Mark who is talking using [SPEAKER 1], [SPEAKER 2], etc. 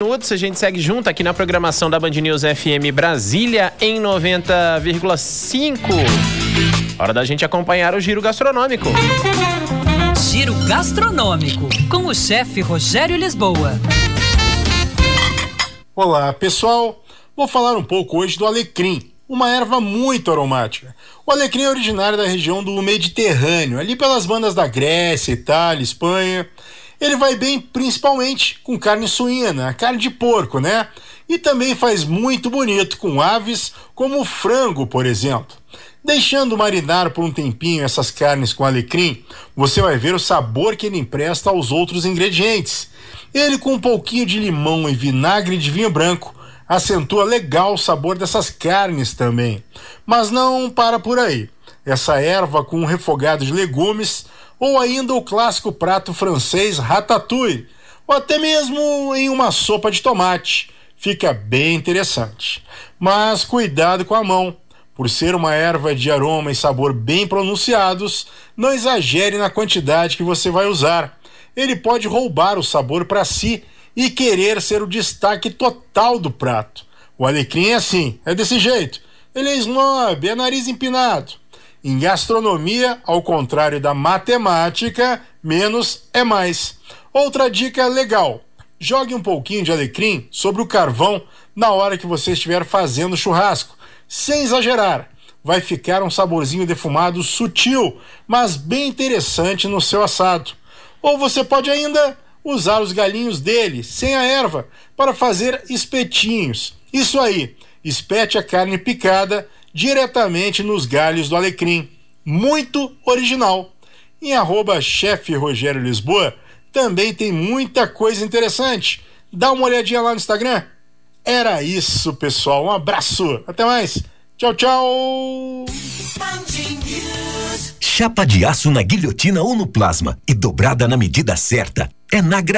[SPEAKER 1] minutos, a gente segue junto aqui na programação da Band News FM Brasília em 90,5. Hora da gente acompanhar o giro gastronômico.
[SPEAKER 2] Giro gastronômico com o chefe Rogério Lisboa.
[SPEAKER 3] Olá, pessoal. Vou falar um pouco hoje do alecrim, uma erva muito aromática. O alecrim é originário da região do Mediterrâneo, ali pelas bandas da Grécia, Itália, Espanha. Ele vai bem principalmente com carne suína, carne de porco, né? E também faz muito bonito com aves como o frango, por exemplo. Deixando marinar por um tempinho essas carnes com alecrim, você vai ver o sabor que ele empresta aos outros ingredientes. Ele com um pouquinho de limão e vinagre de vinho branco acentua legal o sabor dessas carnes também. Mas não para por aí. Essa erva com um refogado de legumes ou ainda o clássico prato francês ratatouille, ou até mesmo em uma sopa de tomate. Fica bem interessante. Mas cuidado com a mão. Por ser uma erva de aroma e sabor bem pronunciados, não exagere na quantidade que você vai usar. Ele pode roubar o sabor para si e querer ser o destaque total do prato. O alecrim é assim, é desse jeito. Ele é snob, é nariz empinado. Em gastronomia, ao contrário da matemática, menos é mais. Outra dica legal: jogue um pouquinho de alecrim sobre o carvão na hora que você estiver fazendo churrasco, sem exagerar. Vai ficar um saborzinho defumado sutil, mas bem interessante no seu assado. Ou você pode ainda usar os galinhos dele, sem a erva, para fazer espetinhos. Isso aí, espete a carne picada diretamente nos galhos do alecrim. Muito original. Em arroba chefe Rogério Lisboa também tem muita coisa interessante. Dá uma olhadinha lá no Instagram. Era isso, pessoal. Um abraço. Até mais. Tchau, tchau.
[SPEAKER 4] Chapa de aço na guilhotina ou no plasma e dobrada na medida certa. É na